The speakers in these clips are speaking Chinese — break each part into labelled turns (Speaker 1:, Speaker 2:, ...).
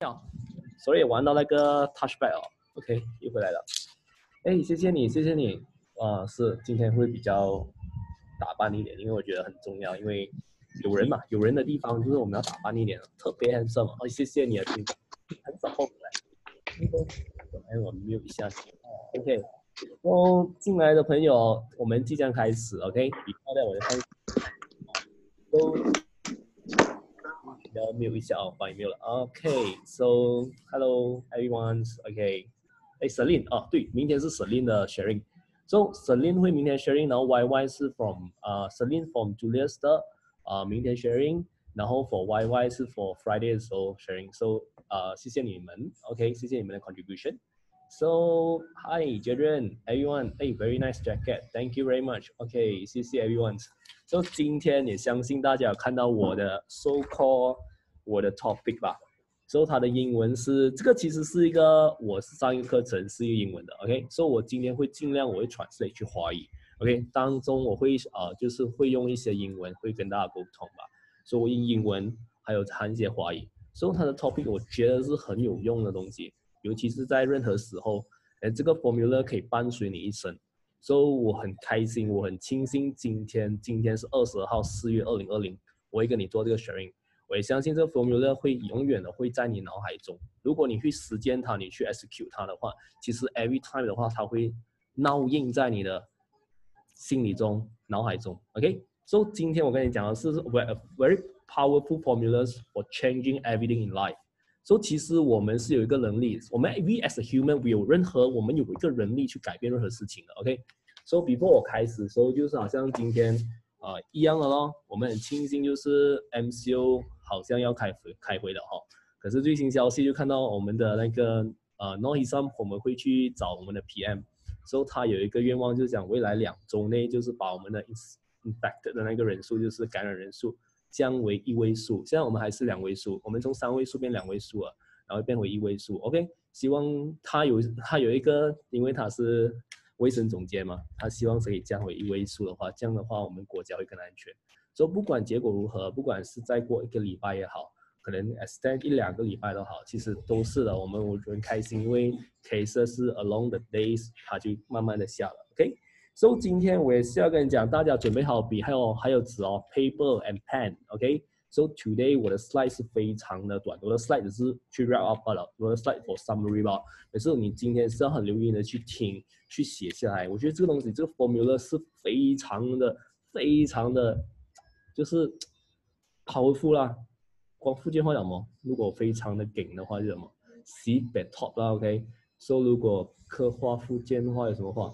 Speaker 1: 好，所以玩到那个 touchback，OK，又回来了。哎，谢谢你，谢谢你。啊，是今天会比较打扮一点，因为我觉得很重要，因为有人嘛，有人的地方就是我们要打扮一点，特别 handsome。哦，谢谢你的听，很少后来。哎，我 mute 一下。OK，哦，进来的朋友，我们即将开始。OK，你漂亮，我就开始。都。要 mute 一下哦，帮你 mute 了。OK，so hello everyone。OK，哎，Celine 哦，对，明天是 Celine 的 sharing。So Celine 会明天 sharing，然后 YY 是 from 啊 Celine from Julius 的啊明天 sharing，然后 for YY 是 for Friday 的时候 sharing。So 啊谢谢你们，OK，谢谢你们的 contribution。So hi Jaren everyone，哎，very nice jacket，thank you very much。OK，谢谢 everyone。 就今天也相信大家有看到我的 so call 我的 topic 吧。所以它的英文是这个，其实是一个我是上一个课程是一个英文的，OK。所以我今天会尽量我会 translate 去华语，OK。当中我会啊就是会用一些英文会跟大家沟通吧。所以我用英文还有谈一些华语。所以它的 topic 我觉得是很有用的东西，尤其是在任何时候，哎，这个 formula 可以伴随你一生。所以我很开心，我很庆幸今天，今天是二十号，四月二零二零，我会跟你做这个 sharing。我也相信这个 formula 会永远的会在你脑海中。如果你去实践它，你去 execute 它的话，其实 every time 的话，它会烙印在你的心里中、脑海中。OK，所以今天我跟你讲的是 very powerful formulas for changing everything in life。所以其实我们是有一个能力，我们 we as a human，有任何我们有一个能力去改变任何事情的，OK。所以 before 我开始的时候，就是好像今天啊一样的咯，我们很庆幸就是 MCO 好像要开回开回了哈。可是最新消息就看到我们的那个呃 n o i s a m 我们会去找我们的 PM，所以他有一个愿望，就是讲未来两周内就是把我们的 infect 的那个人数，就是感染人数。降为一位数，现在我们还是两位数，我们从三位数变两位数了，然后变回一位数。OK，希望他有他有一个，因为他是卫生总监嘛，他希望可以降回一位数的话，这样的话我们国家会更安全。所以不管结果如何，不管是再过一个礼拜也好，可能 extend 一两个礼拜都好，其实都是的，我们我很开心，因为 case 是 along the days，它就慢慢的下了。OK。所以今天我也是要跟你讲，大家准备好笔还有还有纸哦，paper and pen，OK？So today 我的 slide 是非常的短，我的 slide 只是去 wrap up 了，我的 slide for summary 吧。可是你今天是要很留意的去听，去写下来。我觉得这个东西，这个 formula 是非常的、非常的，就是抛富啦。光福建话讲么？如果非常的紧的话就什么？See the top 啦，OK？So 如果刻画福建话有什么话？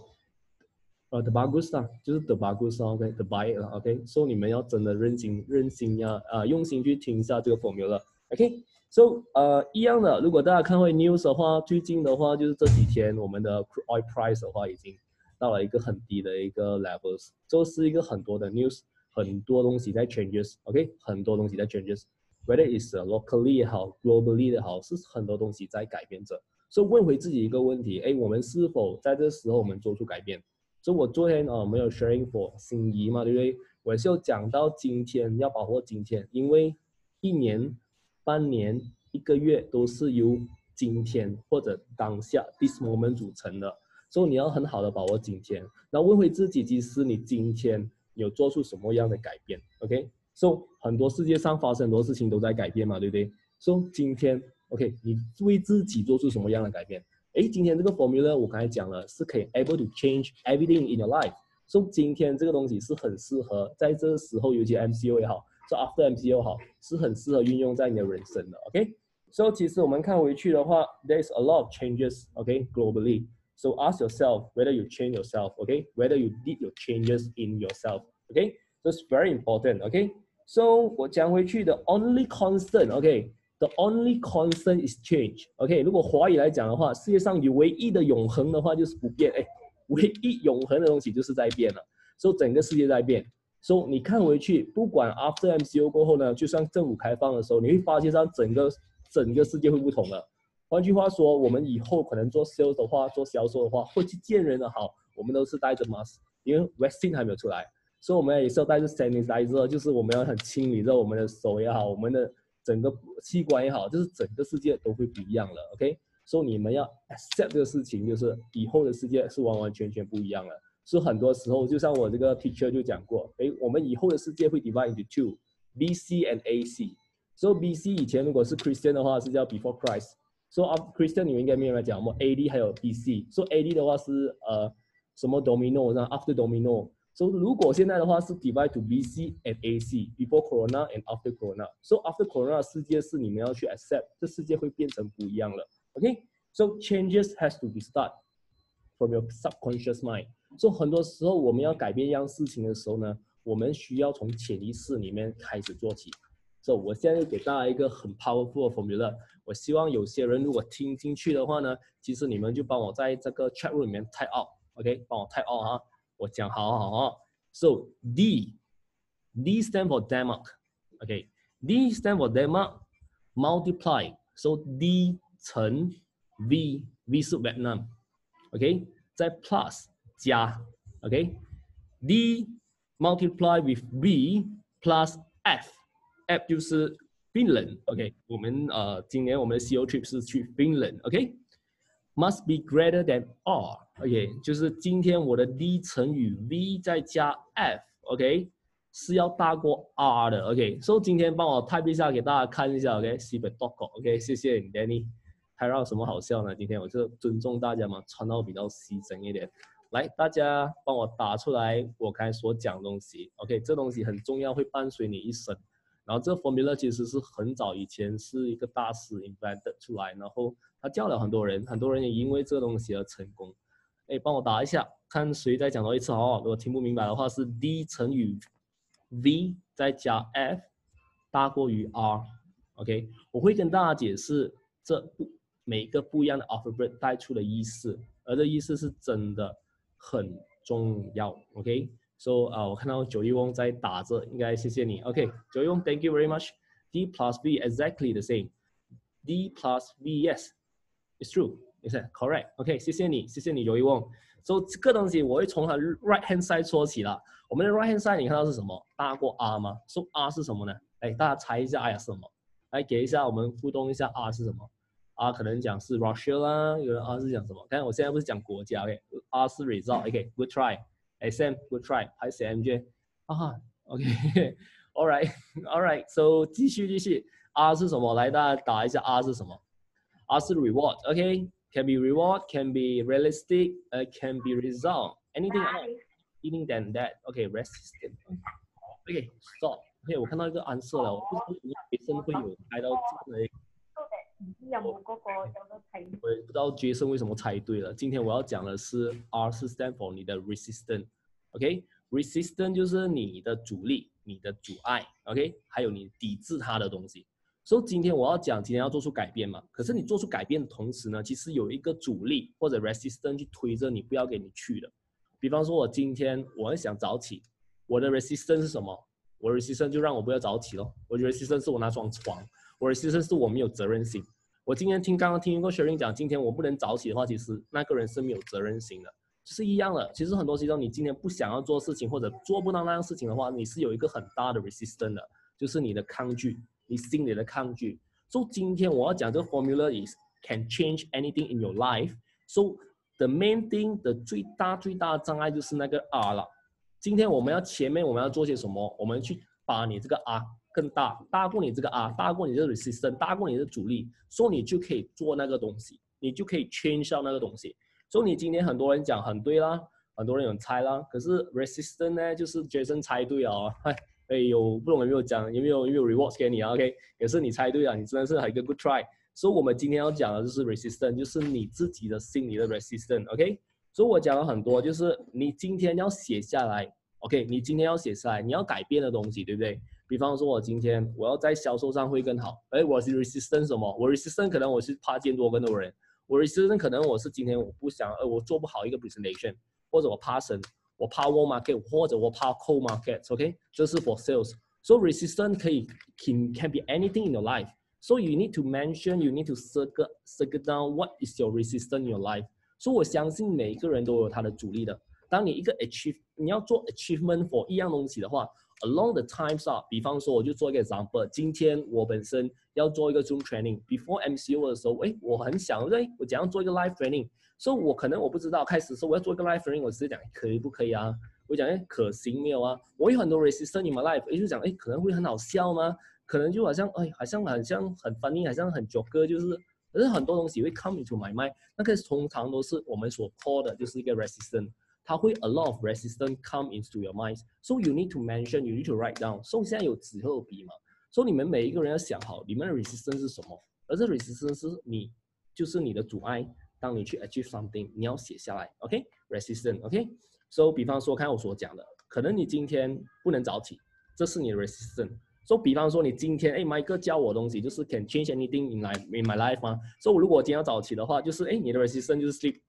Speaker 1: 呃，the bagus 啊，就是 the bagus，OK，the buy 了，OK，所以你们要真的认心、认心呀，啊，用心去听一下这个 formula，OK，so 呃，一样的，如果大家看会 news 的话，最近的话就是这几天我们的 oil price 的话已经到了一个很低的一个 levels，这是一个很多的 news，很多东西在 changes，OK，很多东西在 changes，whether is locally 也好，globally 也好，是很多东西在改变着，所以问回自己一个问题，哎，我们是否在这时候我们做出改变？所以我昨天啊没有 sharing for 心仪嘛，对不对？我是有讲到今天要把握今天，因为一年、半年、一个月都是由今天或者当下 this moment 组成的，所以你要很好的把握今天。那问回自己，其实你今天有做出什么样的改变？OK？所以很多世界上发生很多事情都在改变嘛，对不对？所以今天 OK，你为自己做出什么样的改变？哎，今天这个 formula 我刚才讲了，是可以 able to change everything in your life。所以今天这个东西是很适合在这个时候，尤其 MCO 也好，说 after MCO 好，是很适合运用在你的人生的。OK，所以其实我们看回去的话，there's a lot of changes。OK，globally。So ask yourself whether you change yourself. OK，whether you did your changes in yourself. OK，so it's very important. OK，so 我讲回去的 only constant。OK。 The only constant is change. OK，如果华语来讲的话，世界上有唯一的永恒的话就是不变。哎，唯一永恒的东西就是在变了。所以整个世界在变。所以你看回去，不管 After MCO 过后呢，就算政府开放的时候，你会发现上整个整个世界会不同了。换句话说，我们以后可能做 sales 的话，做销售的话，或去见人的好，我们都是带着 mask，因为 vaccine 还没有出来，所以我们也是要带着 sanitizer，就是我们要很清理着我们的手也好，我们的。整个器官也好，就是整个世界都会不一样了。OK，所以你们要 accept 这个事情，就是以后的世界是完完全全不一样了。所以很多时候，就像我这个 teacher 就讲过，哎，我们以后的世界会 divide into two，BC and AC。所以 BC 以前如果是 Christian 的话是叫 Before Christ。所以 Christian 你们应该没有来讲么？AD 还有 BC。所以 AD 的话是呃什么 Domino，然后 After Domino。所以如果现在的话是 divide to BC and AC，Before Corona and After Corona。So After Corona 世界是你们要去 accept，这世界会变成不一样了。OK，so changes has to be start from your subconscious mind。所以很多时候我们要改变一样事情的时候呢，我们需要从潜意识里面开始做起。So 我现在给大家一个很 powerful 的 formula，我希望有些人如果听进去的话呢，其实你们就帮我在这个 chat room 里面 type out，OK，帮我 type out 哈，我讲好好好。So D，D stand for Denmark，OK，D stand for Denmark，multiply，so D 乘 V，V 是 Vietnam，OK，再 plus 加，OK，D multiply with V plus F。App 就是 Finland，OK，我们呃今年我们的 CO trip 是去 Must be greater than R，OK，就是今天我的 D 乘以 V 再加 F，OK，是要大过 R 的，OK，所以今天帮我 type 一下给大家看一下，OK，C 本 doc，OK，谢谢你 Danny，还让什么好笑呢？今天我就尊重大家嘛，穿到比较西整一点，来大家帮我打出来我刚才所讲的东西，OK，这东西很重要，会伴随你一生。然后这个 formula 其实是很早以前是一个大师 invented 出来，然后他教了很多人，很多人也因为这东西而成功。哎，帮我答一下，看谁再讲多一次好？好如果听不明白的话，是 D 乘以 V 再加 F 大过于 R。OK，我会跟大家解释这不每一个不一样的 alphabet 带出的意思，而这意思是真的很重要。OK。So 啊，我看到九一翁在打着，应该谢谢你。OK，九一翁，Thank you very much. D plus B exactly the same. D plus B, yes, it's true. Is it correct? OK，谢谢你，谢谢你九一翁。So 这个东西我会从它 right hand side 说起了。我们的 right hand side 你看到是什么？大过 R 吗？So R 是什么呢？哎，大家猜一下 R 是什么？来给一下我们互动一下 R 是什么？R 可能讲是 Russia 啦，有人 R 是讲什么？看我现在不是讲国家，OK，R 是 result。OK，good try。Sam, good try. Hi, Sam J. 啊，OK，All right, All right. So 继续继续，R 是什么？来，大家打一下 R 是什么 ？R 是 reward. OK, can be reward, can be realistic, uh, can be result. Anything else? Anything than that? OK, resistant. OK, stop. OK，我看到一个 answer 了，我不知道为什么学生会有猜到这样的。
Speaker 2: 有冇嗰个有得睇？
Speaker 1: 我不知道 Jason 为什么猜对了。今天我要讲的是 R 是 stand for 你的 resistance，OK？resistance 就是你的阻力、你的阻碍，OK？还有你抵制它的东西。 所以今天我要讲，今天要做出改变嘛。可是你做出改变的同时呢，其实有一个阻力或者 resistance 去推着你，不要给你去的。比方说，我今天我很想早起，我的 resistance 是什么？我的 resistance 就让我不要早起咯。我 resistance 是我那双床，我 resistance 是我没有责任心。我今天听刚刚听过学员讲，今天我不能早起的话，其实那个人是没有责任心的，是一样的。其实很多时候，你今天不想要做事情或者做不到那样事情的话，你是有一个很大的 resistance 的，就是你的抗拒，你心里的抗拒。So 今天我要讲这个 formula is can change anything in your life. So the main thing 的最大最大的障碍就是那个 R 了。今天我们要前面我们要做些什么？我们去把你这个 R。更大，大过你这个 R，大过你的 resistance，大过你的阻力，所以你就可以做那个东西，你就可以 change 到那个东西。所以你今天很多人讲很对啦，很多人有猜啦，可是 resistance 呢，就是 Jason 猜对啊，哎，哎有不懂有没有讲，有没有有没有 rewards 给你啊？OK，也是你猜对了，你真的是一个 good try。所以我们今天要讲的就是 resistance，就是你自己的心理的 resistance，OK。所以我讲了很多，就是你今天要写下来，OK，你今天要写下来，你要改变的东西，对不对？比方说，我今天我要在销售上会更好。哎，我是 resistant 什么？我 resistant 可能我是怕见多更多人。我 resistant 可能我是今天我不想，呃，我做不好一个 presentation，或者我怕生，我怕 war market，或者我怕 cold market。OK，这是 for sales。So resistant 可以 can can be anything in your life. So you need to mention, you need to circle circle down what is your resistance in your life. 所以我相信每一个人都有他的阻力的。当你一个 achieve，你要做 achievement for 一样东西的话。 along the times 啊，比方说我就做一个 example，今天我本身要做一个 Zoom training，before MCO 的时候，哎，我很想，哎，我怎样做一个 live training？ 所以我可能我不知道，开始说我要做一个 live ring，我直接讲可以不可以啊？我讲哎可行没有啊？我有很多 resistance in my life，也就讲哎可能会很好笑吗？可能就好像哎好像好像很 funny，好像很 joke，就是可是很多东西会 come into my mind，那个通常都是我们所 call 的就是一个 resistance，它会 a lot of resistance come into your mind，so you need to mention，you need to write down。所以现在有纸和笔嘛，所以你们每一个人要想好你们的 resistance 是什么，而这 resistance 是你就是你的阻碍。当你去 achieve something，你要写下来，OK？Resistance，OK？So，比方说，看我所讲的，可能你今天不能早起，这是你的 resistance。So，比方说，你今天，哎，Mike 教我东西，就是 can change anything in my in my life 吗？So，如果今天要早起的话，就是，哎，你的 resistance 就是 sleep，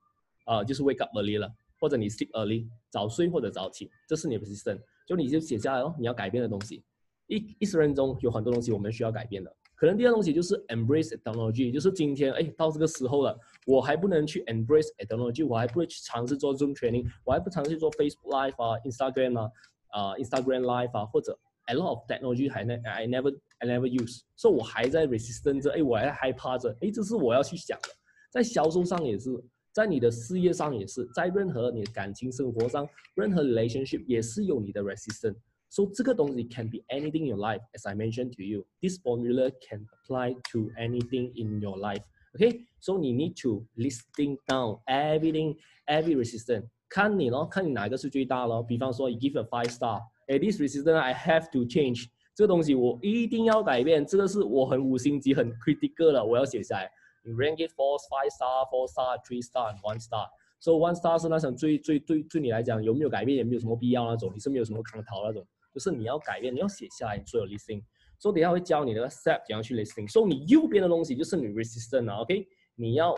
Speaker 1: 啊，就是 wake up early 了，或者你 sleep early，早睡或者早起，这是你的 resistance。就你就写下来哦，你要改变的东西。一一生中有很多东西我们需要改变的。可能第二东西就是 embrace technology，就是今天哎到这个时候了，我还不能去 embrace technology，我还不会去尝试做 Zoom training，我还不尝试做 Facebook Live 啊，Instagram 啊，啊 Instagram Live 啊，或者 a lot of technology 还 ne I never I never use，所以我还在 resistant 哎，我还害怕着，哎，这是我要去想的，在销售上也是，在你的事业上也是，在任何你的感情生活上，任何 relationship 也是有你的 resistant。So 这个东西 can be anything in your life. As I mentioned to you, this formula can apply to anything in your life. Okay, so you need to listing down everything, every resistance. 看你咯，看你哪个是最大咯。比方说，you give a five star. Hey, this resistance I have to change. 这个东西我一定要改变，这个是我很五星级、很 critical 的，我要写下来。你 rank it four, five star, four star, three star, and one star. So one star 是那种最最对对你来讲有没有改变也没有什么必要那种，你是没有什么可逃那种。 就是你要改变，你要写下来所有 listing，所以等下会教你那个 step 怎样去 listing。所以你右边的东西就是你 resistance 啊，OK？你要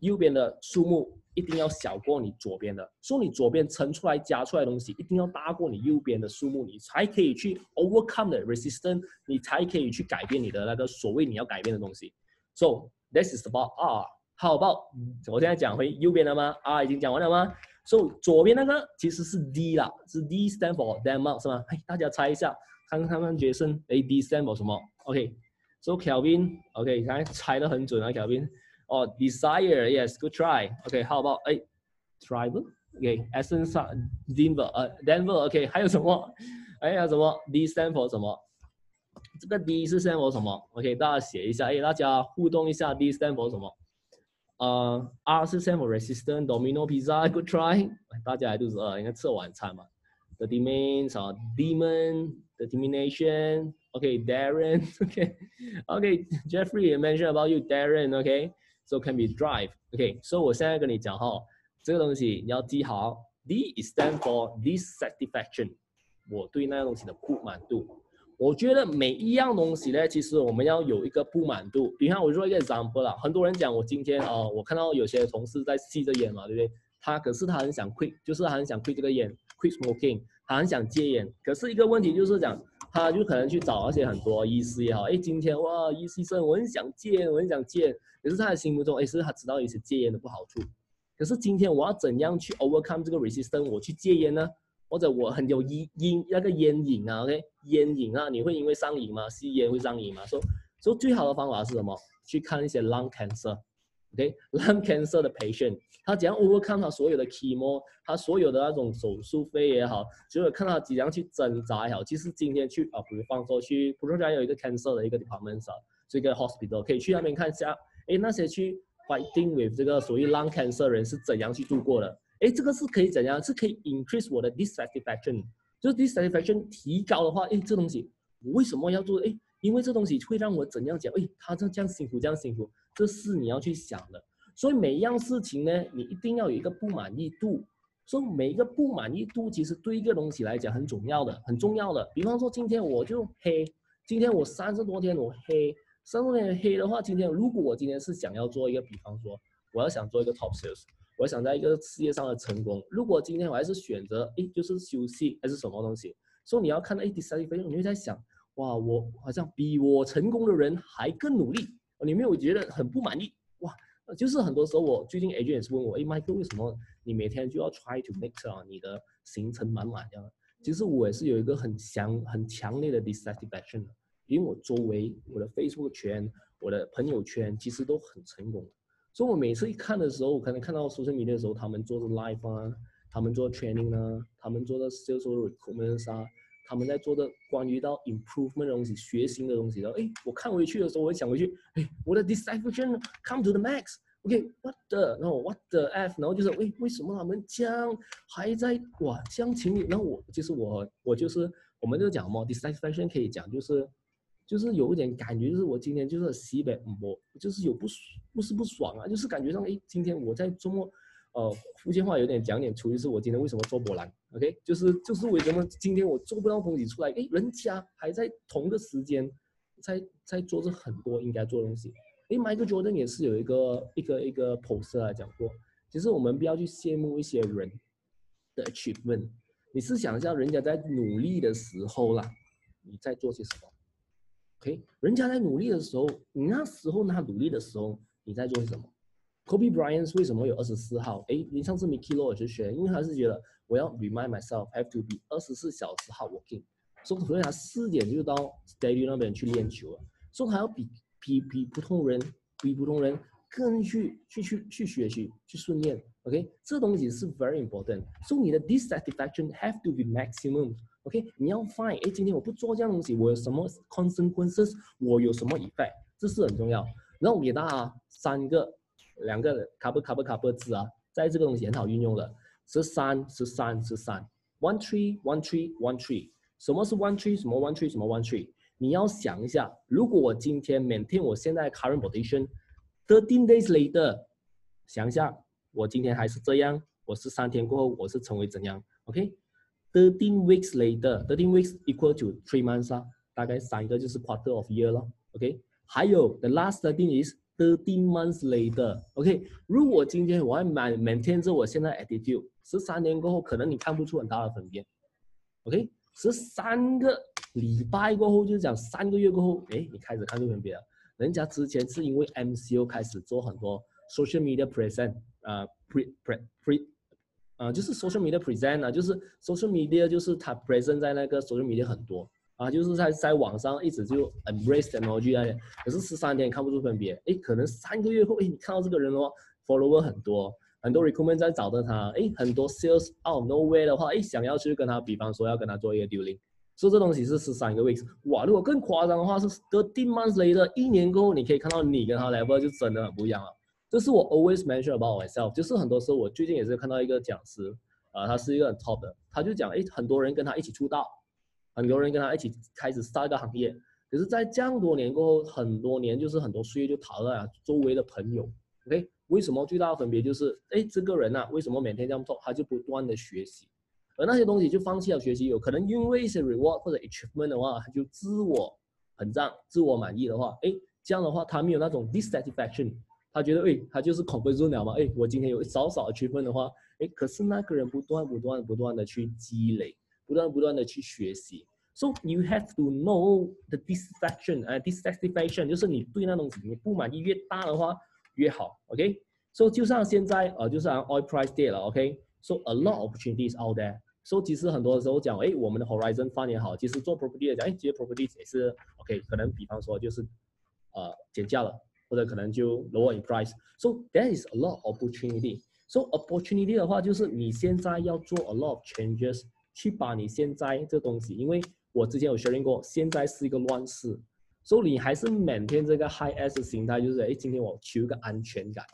Speaker 1: 右边的数目一定要小过你左边的，所以你左边乘出来加出来的东西一定要大过你右边的数目，你才可以去 overcome the resistance，你才可以去改变你的那个所谓你要改变的东西。So this is about R，how about？我现在讲回右边了吗？R 已经讲完了吗？所以左边那个其实是 D 啦，是 D stand for Denmark 是吗？哎，大家猜一下，看看他们决胜，哎，D stand for 什么？OK，So Kelvin，OK，刚才猜得很准啊，Kelvin。哦，Desire，Yes，Good try。OK，How about 哎，Tribal，OK，Essence，Denver，呃，Denver，OK，还有什么？还有什么？D stand for 什么？这个 D 是 stand for 什么？OK，大家写一下，哎，大家互动一下，D stand for 什么？呃，R 是 stand for resistant domino pizza，good try。大家来肚子饿，应该吃晚餐嘛。The demands 啊，demon，determination。OK，Darren，OK，OK，Jeffrey mentioned about you，Darren，OK，so can be drive。OK，so 我现在跟你讲哈，这个东西你要记好，D is stand for dissatisfaction，我对那个东西的不满度。 我觉得每一样东西呢，其实我们要有一个不满度。比方我说一个 example 啦，很多人讲我今天哦，我看到有些同事在吸着烟嘛，对不对？他可是他很想 quit，就是他很想 quit 这个烟，quit smoking，他很想戒烟。可是一个问题就是讲，他就可能去找那些很多医师也好，哎，今天哇，医生我很想戒，我很想戒。可是他的心目中，哎，是他知道一些戒烟的不好处。可是今天我要怎样去 overcome 这个 resistance，我去戒烟呢？或者我很有烟烟那个烟瘾啊，OK，烟瘾啊，你会因为上瘾吗？吸烟会上瘾吗？说说最好的方法是什么？去看一些 lung cancer，OK，lung cancer 的 patient，他怎样 overcome 他所有的 chemo，他所有的那种手术费也好，就是看他怎样去挣扎也好。其实今天去啊，比如方说去普通家有一个 cancer 的一个 department 啊，这个 hospital 可以去那边看一下，哎，那些去 fighting with 这个所谓 lung cancer 人是怎样去度过的？哎，这个是可以怎样？是可以 increase 我的 dissatisfaction，就是 dissatisfaction 提高的话，哎，这东西我为什么要做？哎，因为这东西会让我怎样讲？哎，他这这样辛苦，这样辛苦，这是你要去想的。所以每一样事情呢，你一定要有一个不满意度。所以每一个不满意度其实对一个东西来讲很重要的，很重要的。比方说今天我就黑，今天我三十多天我黑，三十多天黑的话，今天如果我今天是想要做一个，比方说我要想做一个 top sales。我想在一个事业上的成功。如果今天我还是选择，哎，就是休息还是什么东西？所以你要看到，哎，第三分钟，你会在想，哇，我好像比我成功的人还更努力。你没有觉得很不满意？哇，就是很多时候我最近 agent 也是问我，哎，Michael，为什么你每天就要 try to make 啊你的行程满满这样？其实我也是有一个很强很强烈的 dissatisfaction 的，因为我周围我的 Facebook 圈、我的朋友圈其实都很成功，所以我每次一看的时候，我可能看到 social media 的时候，他们做的 live 啊，他们做 training 啊，他们做的 sales recruitment 啊，他们在做的关于到 improvement 的东西、学习的东西然后，哎，我看回去的时候，我会想回去，哎，我的 dissatisfaction come to the max。OK，what the，然后 what the f，然后就是，为为什么他们将还在哇将情侣？然后我就是我我就是我们就讲嘛，dissatisfaction 可以讲就是就是有一点感觉，就是我今天就是西北我就是有不不是不爽啊，就是感觉上哎，今天我在周末，呃，福建话有点讲点粗，就是我今天为什么做波兰？OK，就是就是为什么今天我做不到东西出来？哎，人家还在同个时间在在做着很多应该做东西。哎，Michael Jordan 也是有一个一个一个 post 来讲过，其实我们不要去羡慕一些人的 achievement，你是想一下人家在努力的时候啦，你在做些什么？OK，人家在努力的时候，你那时候他努力的时候，你在做些什么？Kobe Bryant 为什么有二十四号？哎，你上次 Mickey Law 就学，因为他是觉得我要 remind myself have to be 二十四小时 hard working，所以他四点就到 stadium 那边去练球了，所以他要比。比比普通人，比普通人更去去去去学习，去训练，OK，这东西是 very important。所以你的 dissatisfaction have to be maximum OK，你要 find，哎，今天我不做这样东西，我有什么 consequences，我有什么 effect，这是很重要。然后我给大家三个、两个 cover cover cover 字啊，在这个东西很好运用的，十三、十三、十三，one tree one tree one tree，什么是 one tree？什么 one tree？什么 one tree？你要想一下，如果我今天 maintain 我现在 current position，thirteen days later，想一下，我今天还是这样，我是三天过后我是成为怎样？OK？？OK，thirteen weeks later，thirteen weeks equal to three months 啊，大概三个就是 quarter of year 了。OK，还有 the last thirteen is thirteen months later。OK，如果今天我要 main maintain 着我现在 attitude，十三年过后可能你看不出很大的分别。OK，十三个。礼拜过后就是讲三个月过后，哎，你开始看出分别了。人家之前是因为 MCO 开始做很多 social media present，啊，pre pre pre， 啊，就是 social media present 啊，就是 social media 就是它 present 在那个 social media 很多啊，就是在在网上一直就 embrace technology 那些。可是十三天看不出分别，哎，可能三个月后，哎，你看到这个人的话，follower 很多，很多 recruitment 在找着他，哎，很多 sales out of nowhere 的话，哎，想要去跟他，比方说要跟他做一个 dealing。所以这东西是十三个 weeks，哇！如果更夸张的话，是 thirteen months later，一年过后，你可以看到你跟他 level 就真的很不一样了。这是我 always mention about myself，就是很多时候我最近也是看到一个讲师，啊，他是一个很 top 的，他就讲，哎，很多人跟他一起出道，很多人跟他一起开始 start 一个行业，可是，在这样多年过后，很多年就是很多岁月就淘汰了周围的朋友，OK？为什么最大的分别就是，哎，这个人呐，为什么每天这样做？他就不断的学习。而那些东西就放弃了学习，有可能因为一些 reward 或者 achievement 的话，他就自我膨胀、自我满意的话，哎，这样的话他没有那种 dissatisfaction，他觉得，哎，他就是 comfort 了嘛，哎，我今天有少少 achievement 的话，哎，可是那个人不断、不断、不断的去积累，不断、不断的去学习，so you have to know the dissatisfaction，呃，dissatisfaction 就是你对那东西你不满意越大的话越好，OK，so 就像现在呃，就是 oil price 跌了，OK，so a lot opportunities out there。So 其实很多的时候讲，哎，我们的 horizon 发展好，其实做 property 来讲，哎，其实 property 也是 OK，可能比方说就是，呃，减价了，或者可能就 lower in price。So there is a lot of opportunity. So opportunity 的话，就是你现在要做 a lot of changes，去把你现在这东西，因为我之前有学过，现在是一个乱世，所以你还是 maintain 这个 high S 形态，就是哎，今天我求一个安全感。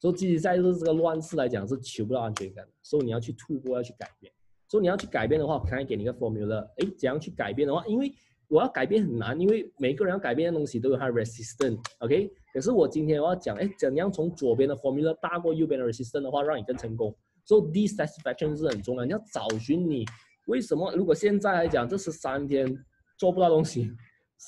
Speaker 1: 所以其实在这这个乱世来讲是求不到安全感的，所以你要去突破，要去改变。所以你要去改变的话，可以给你一个 formula。哎，怎样去改变的话，因为我要改变很难，因为每个人要改变的东西都有它的 resistance，OK？可是我今天我要讲，哎，怎样从左边的 formula 大过右边的 resistance 的话，让你更成功。So dissatisfaction 是很重要，你要找寻你为什么。如果现在来讲，这十三天做不到东西，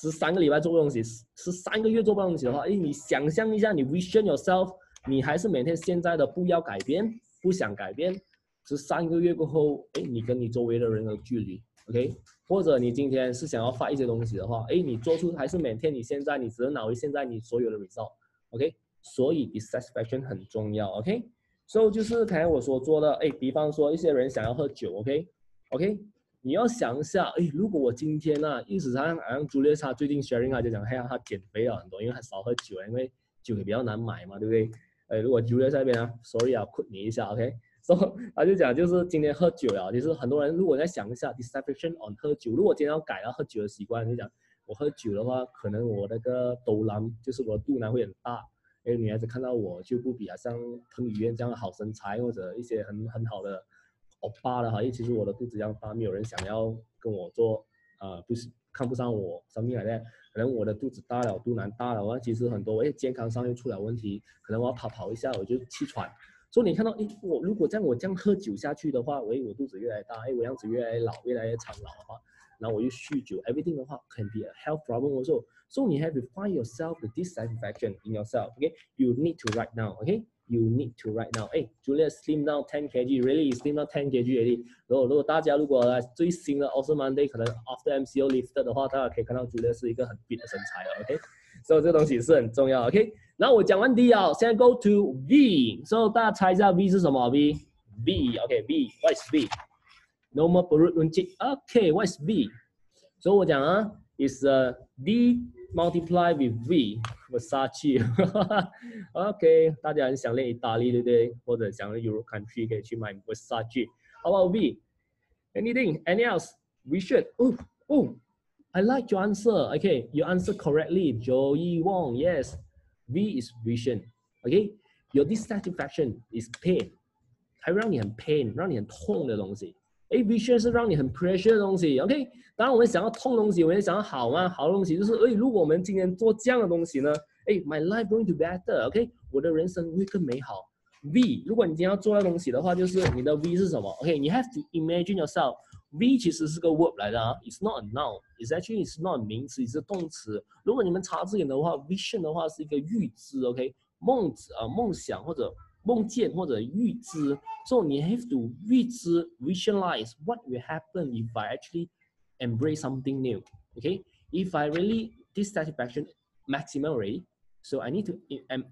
Speaker 1: 十三个礼拜做不到东西，十三个月做不到东西的话，哎，你想象一下，你 vision yourself，你还是每天现在的不要改变，不想改变。十三个月过后，哎，你跟你周围的人的距离，OK？或者你今天是想要发一些东西的话，哎，你做出还是每天你现在你只能拿回现在你所有的 result，OK？所以 dissatisfaction 很重要，OK？所以就是刚才我所做的，哎，比方说一些人想要喝酒，OK？OK？你要想一下，哎，如果我今天呢，一直像好像朱丽莎最近 sharing 啊，就讲，哎呀，她减肥了很多，因为她少喝酒，因为酒也比较难买嘛，对不对？哎，如果朱丽莎那边啊，sorry 啊，困你一下，OK？所以他就讲，就是今天喝酒啊，就是很多人如果在想一下 d i s s a t i s f a c t i o n on 喝酒，如果今天要改了喝酒的习惯，就讲我喝酒的话，可能我那个肚腩，就是我肚腩会很大。哎，女孩子看到我就不比啊，像彭于晏这样的好身材，或者一些很很好的欧巴的哈，因为其实我的肚子这样大，没有人想要跟我做，呃，不是看不上我生命来的，可能我的肚子大了，肚腩大了，我其实很多哎健康上又出了问题，可能我要跑跑一下我就气喘。所以你看到，哎，我如果这样我这样喝酒下去的话，哎，我肚子越来越大，哎，我样子越来越老，越来越苍老的话，然后我又酗酒，everything 的话，can be a health problem also。So you have to find yourself the dissatisfaction in yourself. Okay, you need to right now. Okay, you need to right now. 哎，Julia slim down 10 kg, really slim down 10 kg already. 如果如果大家如果最新的 Awesome Monday 可能 after MCO lifted 的话，大家可以看到 Julia 是一个很 fit 的身材了。OK，所以这东西是很重要。OK，然后我讲完 D 啊，现在 go to V。所以大家猜一下 V 是什么？V V OK V，what is V？No more perut runcit. OK，what is V？所以我讲啊，is a D。multiply with V Versace。OK，大家很想念意大利，对不对？或者想念 Euro country 可以去买 Versace。How about V? Anything? Any else? We should. Oh, oh. I like your answer. Okay, you answer correctly. Joey Wong. Yes. V is vision. Okay, your dissatisfaction is pain. 它让你很 pain，让你很痛的东西。哎，vision 是让你很 pressure 的东西，OK。当然，我们想要痛东西，我们想要好吗？好的东西就是，哎，如果我们今天做这样的东西呢，哎，my life going to better，OK，我的人生会更美好。V，如果你今天要做的东西的话，就是你的 V 是什么？OK，你 have to imagine yourself。 V 其实是个 verb 来的啊，it's not a noun，it's actually it's not 名词，是动词。如果你们查字典的话，vision 的话是一个预知，OK，梦子啊，梦想或者。梦见或者预知，so 你 have to 预知 visualize what will happen if I actually embrace something new. Okay, if I really dissatisfaction maximally, so I need to um,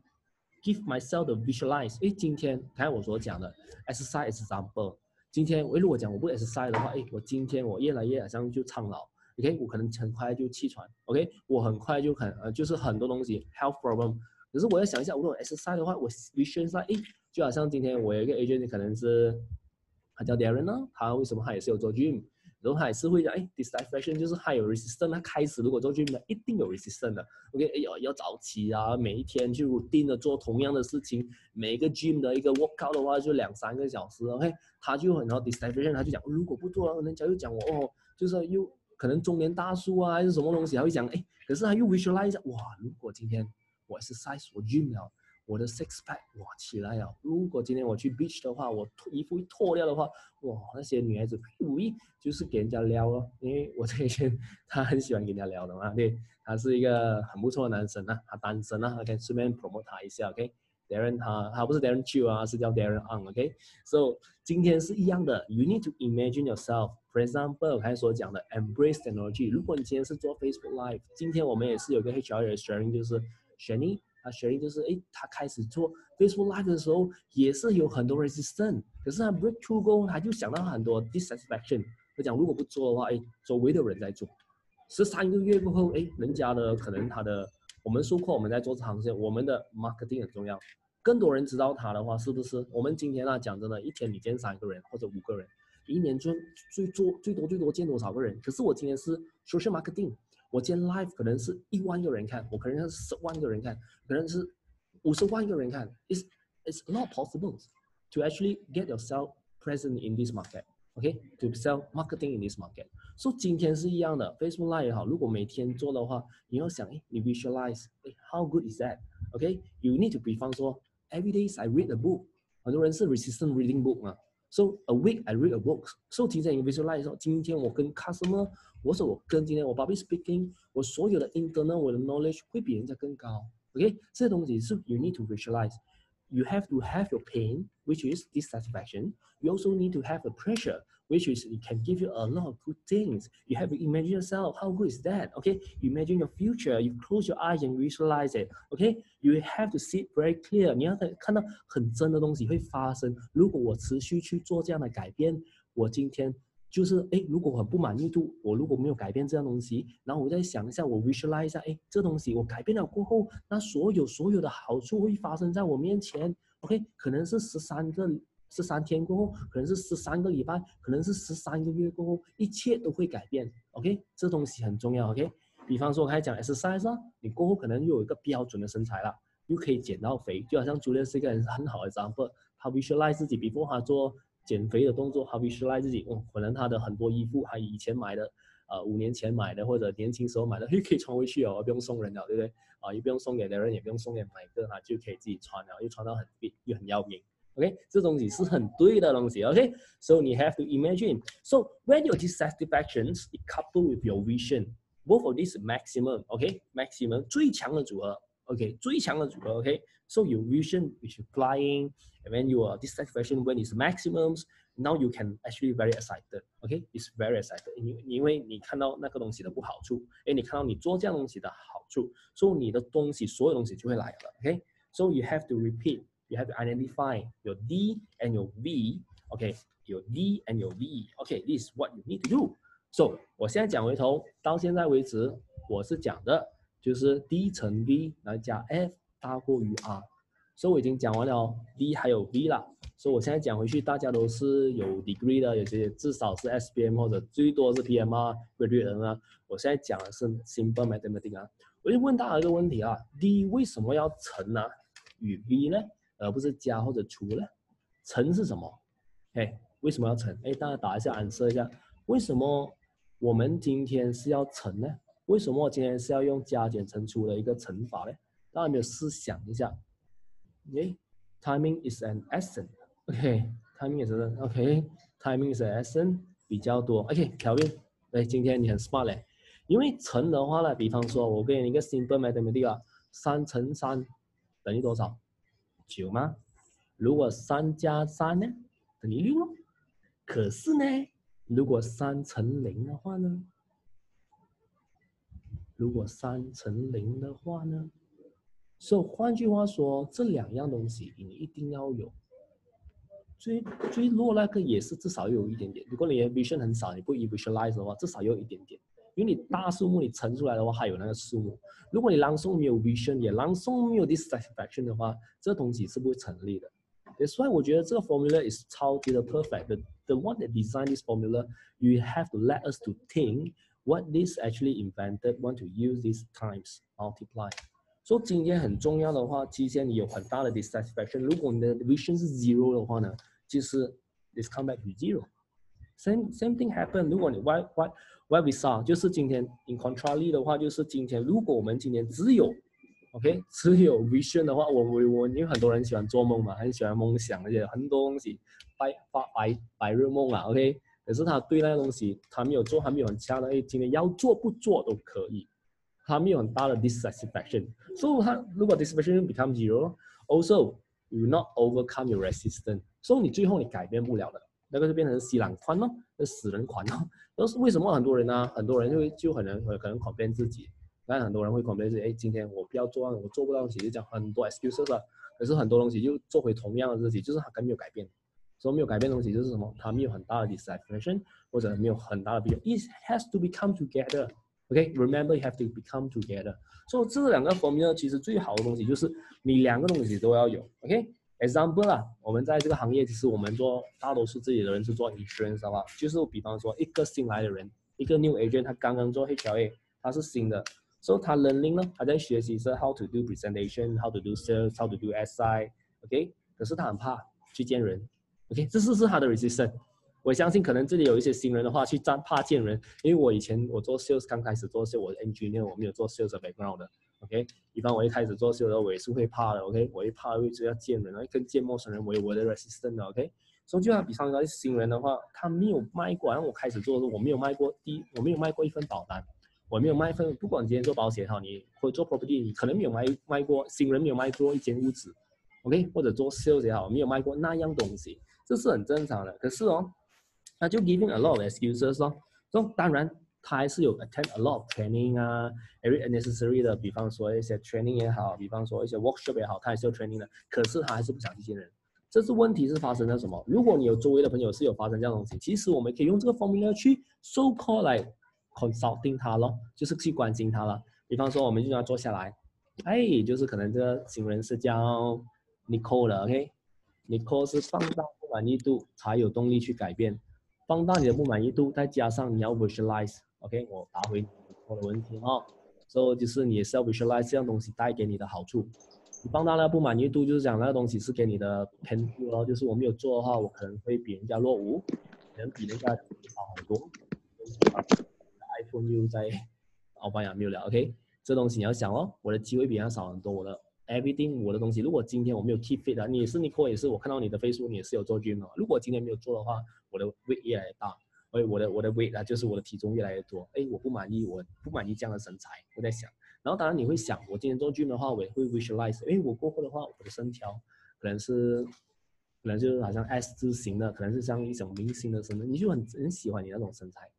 Speaker 1: give myself the visualize. 诶，今天刚才我所讲的 exercise example， 今天我如果讲我不 exercise 的话，诶，我今天我越来越好像就苍老。OK，我可能很快就气喘。OK，我很快就很呃，就是很多东西 health problem。可是我要想一下，如果 S 赛的话，我 vision 赛，诶，就好像今天我有一个 agent，可能是他叫 Darren 呢，他为什么他也是有做 gym，然后他也是会讲，哎，dissatisfaction 就是他有 resistance，他开始如果做 gym 的，一定有 resistance 的，OK，哎呦，要早起啊，每一天就定的做同样的事情，每一个 gym 的一个 workout 的话就两三个小时，OK，他就很然后 dissatisfaction，他就讲，如果不做，人家又讲我哦，就是又可能中年大叔啊，还是什么东西，他会讲，哎，可是他又 visualize 一下，哇，如果今天。我是 size 我 gym 了，我的 six pack 哇起来了。如果今天我去 beach 的话，我脱衣服一脱掉的话，哇那些女孩子无意就是给人家撩了，因为我这些他很喜欢给人家撩的嘛，对，他是一个很不错的男生啊，他单身啊，OK，顺便 promote 他一下，OK，Darren 他他不是 Darren Chu 啊，是叫 Darren On，OK，So 今天是一样的，You need to imagine yourself，for example 刚才所讲的 embrace technology。如果你今天是做 Facebook Live，今天我们也是有个 HR 的 sharing 就是。Shani，啊，Shani 就是，哎，他开始做 Facebook Live 的时候，也是有很多 resistance，可是他 breakthrough 后，他就想到很多 dissatisfaction。他讲，如果不做的话，哎，周围的人在做，十三个月过后，哎，人家的可能他的，我们说过我们在做这行业，我们的 marketing 很重要，更多人知道他的话，是不是？我们今天啊，讲真的，一天你见三个人或者五个人，一年就最做最多最多见多少个人？可是我今天是 social marketing。我今天 live 可能是一万个人看，我可能是十万个人看，可能是五十万个人看。It's it's not possible to actually get yourself present in this market. OK, to sell marketing in this market. So 今天是一样的，Facebook Live 也好，如果每天做的话，你要想，哎，你 visualize，哎，how good is that? OK, you need to 比方说，every day I read a book。很多人是 resistant reading book 嘛。 So a week I read a book. So 提前 visualize 说，今天我跟 customer 我说我跟今天我 public speaking，我所有的 internal 我的 knowledge 会比人家更高。OK，这些东西是 you need to visualize。You have to have your pain, which is dissatisfaction. You also need to have a pressure, which is it can give you a lot of good things. You have to imagine yourself. How good is that? Okay, you imagine your future. You close your eyes and visualize it. Okay, you have to see it very clear. 你要看到很真的东西会发生。如果我持续去做这样的改变，我今天 就是哎，如果我很不满意度，我如果没有改变这样东西，然后我再想一下，我 visualize 一下，哎，这东西我改变了过后，那所有所有的好处会发生在我面前。OK，可能是十三个 十三天过后，可能是十三个礼拜，可能是十三个月过后，一切都会改变。OK，这东西很重要。OK，比方说我开始讲 exercise 啊，你过后可能又有一个标准的身材了，又可以减到肥，就好像朱列是一个人很好的 example，他 visualize 自己，before 他做。减肥的动作，他 visualize 自己，哦，可能他的很多衣服，他以前买的，呃，五年前买的或者年轻时候买的，又可以穿回去哦，不用送人了，对不对？啊，也不用送给别人，也不用送给哪个，他就可以自己穿了，又穿到很变又很要命。OK，这东西是很对的东西。OK，so you have to imagine. So when your dissatisfactions coupled with your vision, both of these maximum. OK，maximum 最强的组合。OK，最强的组合。OK，so your vision is flying. when your dissatisfaction when it's maximums, now you can actually very excited. Okay, it's very excited. 因因为你看到那个东西的不好处，哎，你看到你做这样东西的好处，所以你的东西所有东西就会来了。Okay, so you have to repeat. You have to identify your D and your V. Okay, your D and your V. Okay, this is what you need to do. So 我现在讲回头，到现在为止，我是讲的就是 D 乘 V 来加 F 大过于 R。所以我已经讲完了 D 还有 V 了，所以我现在讲回去，大家都是有 degree 的，有些至少是 SPM 或者最多是 PMR graduate 啊。我现在讲的是 simple mathematics 啊。我就问大家一个问题啊，D 为什么要乘呢？与 V 呢，而不是加或者除呢？乘是什么？哎，为什么要乘？哎，大家打一下暗示一下，为什么我们今天是要乘呢？为什么我今天是要用加减乘除的一个乘法呢？大家有没有思想一下？Okay, timing is an essence，OK，timing is an OK，timing is an essence 比较多。OK，调音。哎，今天你很 smart 嘞。因为乘的话呢，比方说，我给你一个 simple mathematics，三乘三等于多少？九吗？如果三加三呢，等于六。可是呢，如果三乘零的话呢？如果三乘零的话呢？所以换句话说，这两样东西你一定要有。最最弱那个也是至少有一点点。如果你的 vision 很少，你不 visualize 的话，至少有一点点。因为你大数目你乘出来的话，还有那个数目。如果你朗诵没有 vision，也朗诵没有 dissatisfaction 的话，这东西是不会成立的。所以我觉得这个 formula is 超级的 perfect。The the one that designed this formula, you have to let us to think what this actually invented, want to use these times multiply. 说今天很重要的话，期间你有很大的 dissatisfaction。如果你的 vision 是 zero 的话呢，就是 this come back to zero。same same thing happen。如果你 why why why we saw 就是今天 in contrary 的话，就是今天如果我们今天只有 OK 只有 vision 的话，我我我因为很多人喜欢做梦嘛，很喜欢梦想，而且很多东西白发白白日梦啊 OK。可是他对那个东西他没有做，他没有很强的，哎，今天要做不做都可以。他没有很大的 dissatisfaction，所以他如果 dissatisfaction become zero，also you not overcome your resistance，所以你最后你改变不了的，那个就变成西兰宽咯，那死人款咯。都是为什么很多人呢？很多人就就可能可能 complain 自己，但很多人会狂变自己，哎，今天我不要做，我做不到东西，就讲很多 excuses 啊。可是很多东西就做回同样的自己，就是他没有改变。所以没有改变东西就是什么？他没有很大的 dissatisfaction，或者没有很大的必要 It has to become together。OK, remember you have to become together. 所以这两个 formula 其实最好的东西就是你两个东西都要有。OK example 啦，我们在这个行业，其实我们做大多数自己的人是做 insurance 的话，就是比方说一个新来的人，一个 new agent，他刚刚做 HLA，他是新的，所以他 learning 呢，他在学习是 how to do presentation，how to do sales，how to do SI。OK，可是他很怕去见人。OK，这是是他的 resistance。我相信可能这里有一些新人的话，去站怕见人，因为我以前我做 sales 刚开始做 sales，我的 engineer 我没有做 sales background 的，OK，比方我一开始做 sales 我也是会怕的，OK，我一怕会直要见人，跟见陌生人我有我的 resistance，OK，所以就像比方说新人的话，他没有卖过，然后我开始做的时候我没有卖过第一，我没有卖过一份保单，我没有卖一份，不管今天做保险也好，你或者做 property，你可能没有卖卖过，新人没有卖过一间屋子，OK，或者做 sales 也好，没有卖过那样东西，这是很正常的，可是哦。那就 giving a lot of excuses 咯。所以当然他还是有 attend a lot of training 啊，every necessary 的，比方说一些 training 也好，比方说一些 workshop 也好，他还是有 training 的。可是他还是不想去见人。这是问题是发生在什么？如果你有周围的朋友是有发生这样东西，其实我们可以用这个 formula 去 so call 来 consulting 他咯，就是去关心他了。比方说，我们就让他坐下来，哎，就是可能这个新人是叫 Nicole 的，OK？Nicole 是放大不满意度才有动力去改变，放大你的不满意度，再加上你要 visualize visualize，OK？我答回 Nicole 的问题哦，所以就是你 self visualize 这样东西带给你的好处。你放大那个不满意度，就是讲那个东西是给你的偏负咯，就是我没有做的话，我可能会比人家落伍，可能比人家好很多。iPhone 又在奥巴马没有了，OK？这东西你要想哦，我的机会比人家少很多，我的 everything 我的东西，如果今天我没有 keep fit 啊，你是 Nicole 也是，我看到你的 Facebook 你也是有做 gym 的，如果今天没有做的话，我的 weight 越来越大，哎，我的我的 weight 啊，就是我的体重越来越多，哎，我不满意，我不满意这样的身材，我在想。然后当然你会想，我今天做 gym 的话，我也会 visualize，哎，我过后的话，我的身条可能是，可能就是好像 S 字形的，可能是像一种明星的身材，你就很很喜欢你那种身材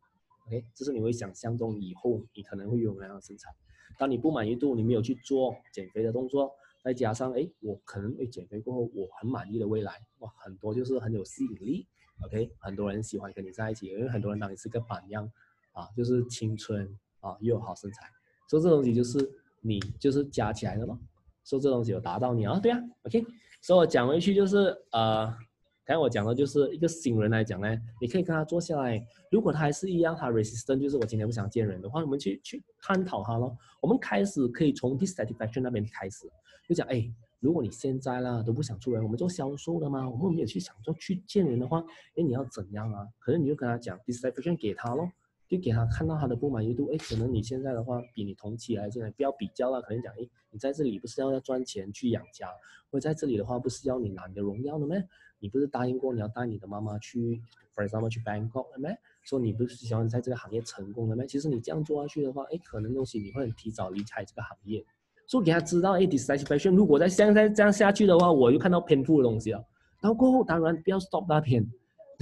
Speaker 1: ，OK，这是你会想象中以后你可能会有那样的身材。当你不满意度，你没有去做减肥的动作，再加上哎，我可能会减肥过后我很满意的未来，哇，很多就是很有吸引力，OK，很多人喜欢跟你在一起，因为很多人当你是个榜样，啊，就是青春啊，又有好身材。说这东西就是你就是加起来的咯，说这东西有达到你啊，对啊，OK。所以我讲回去就是呃，刚才我讲的就是一个新人来讲呢，你可以跟他坐下来，如果他还是一样，他 resistant，就是我今天不想见人的话，我们去去探讨他咯。我们开始可以从 dissatisfaction 那边开始，就讲哎，如果你现在啦都不想出人，我们做销售的嘛，我们没有去想做去见人的话，哎，你要怎样啊？可能你就跟他讲 d i s c r i p t i o n 给他咯。就给他看到他的不满意度，哎，可能你现在的话比你同期来进来不要比较了，可能讲，哎，你在这里不是要要赚钱去养家，或在这里的话不是要你拿你的荣耀的咩？你不是答应过你要带你的妈妈去，for example 去 Bangkok 了咩？说你不是希望在这个行业成功的咩？其实你这样做下去的话，哎，可能东西你会提早离开这个行业。所以给他知道，哎，dissatisfaction，如果再现在这样下去的话，我就看到偏负的东西了。然后过后当然不要 stop 那边。